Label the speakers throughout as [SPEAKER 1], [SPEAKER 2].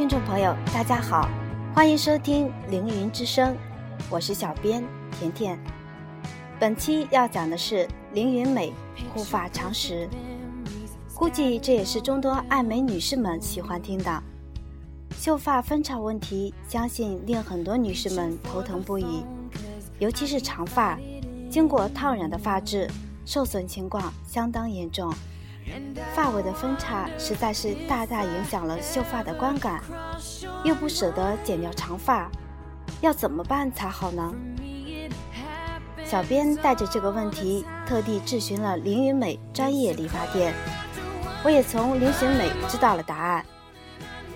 [SPEAKER 1] 听众朋友，大家好，欢迎收听《凌云之声》，我是小编甜甜。本期要讲的是凌云美护发常识，估计这也是众多爱美女士们喜欢听的。秀发分叉问题，相信令很多女士们头疼不已，尤其是长发，经过烫染的发质受损情况相当严重。发尾的分叉实在是大大影响了秀发的观感，又不舍得剪掉长发，要怎么办才好呢？小编带着这个问题，特地质询了凌云美专业理发店，我也从凌云美知道了答案。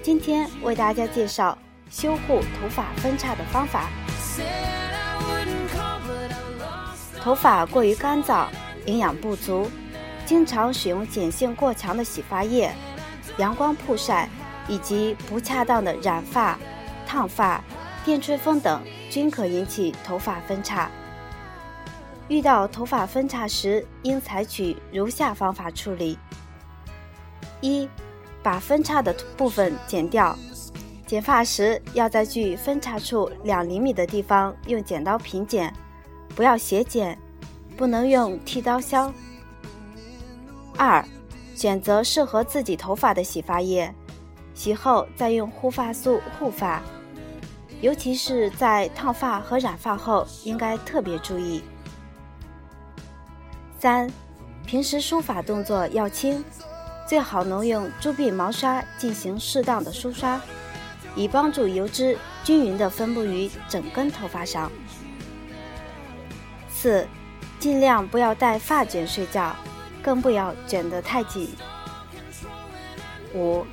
[SPEAKER 1] 今天为大家介绍修护头发分叉的方法。头发过于干燥，营养不足。经常使用碱性过强的洗发液、阳光曝晒以及不恰当的染发、烫发、电吹风等，均可引起头发分叉。遇到头发分叉时，应采取如下方法处理：一、把分叉的部分剪掉。剪发时要在距分叉处两厘米的地方用剪刀平剪，不要斜剪，不能用剃刀削。二，选择适合自己头发的洗发液，洗后再用护发素护发，尤其是在烫发和染发后，应该特别注意。三，平时梳发动作要轻，最好能用猪鬃毛刷进行适当的梳刷，以帮助油脂均匀的分布于整根头发上。四，尽量不要戴发卷睡觉。更不要卷得太紧。五，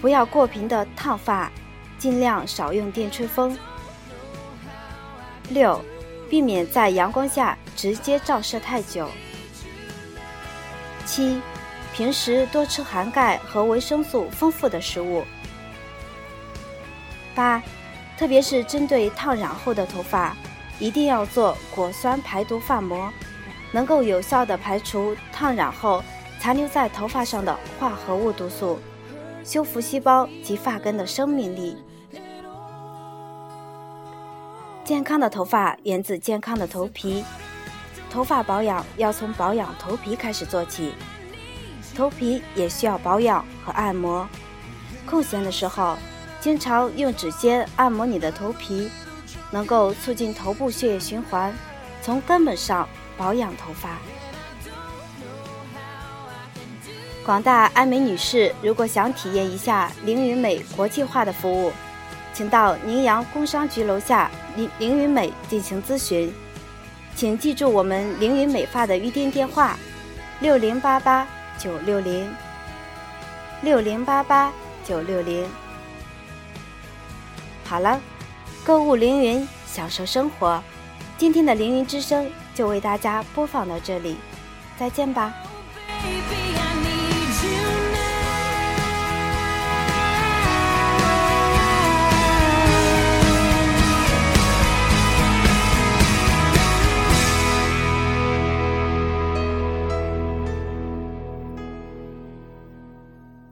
[SPEAKER 1] 不要过频的烫发，尽量少用电吹风。六，避免在阳光下直接照射太久。七，平时多吃含钙和维生素丰富的食物。八，特别是针对烫染后的头发，一定要做果酸排毒发膜。能够有效地排除烫染后残留在头发上的化合物毒素，修复细胞及发根的生命力。健康的头发源自健康的头皮，头发保养要从保养头皮开始做起，头皮也需要保养和按摩。空闲的时候，经常用指尖按摩你的头皮，能够促进头部血液循环，从根本上。保养头发，广大爱美女士，如果想体验一下凌云美国际化的服务，请到宁阳工商局楼下凌凌云美进行咨询。请记住我们凌云美发的预订电话：六零八八九六零六零八八九六零。好了，购物凌云，享受生活。今天的凌云之声。就为大家播放到这里，再见吧。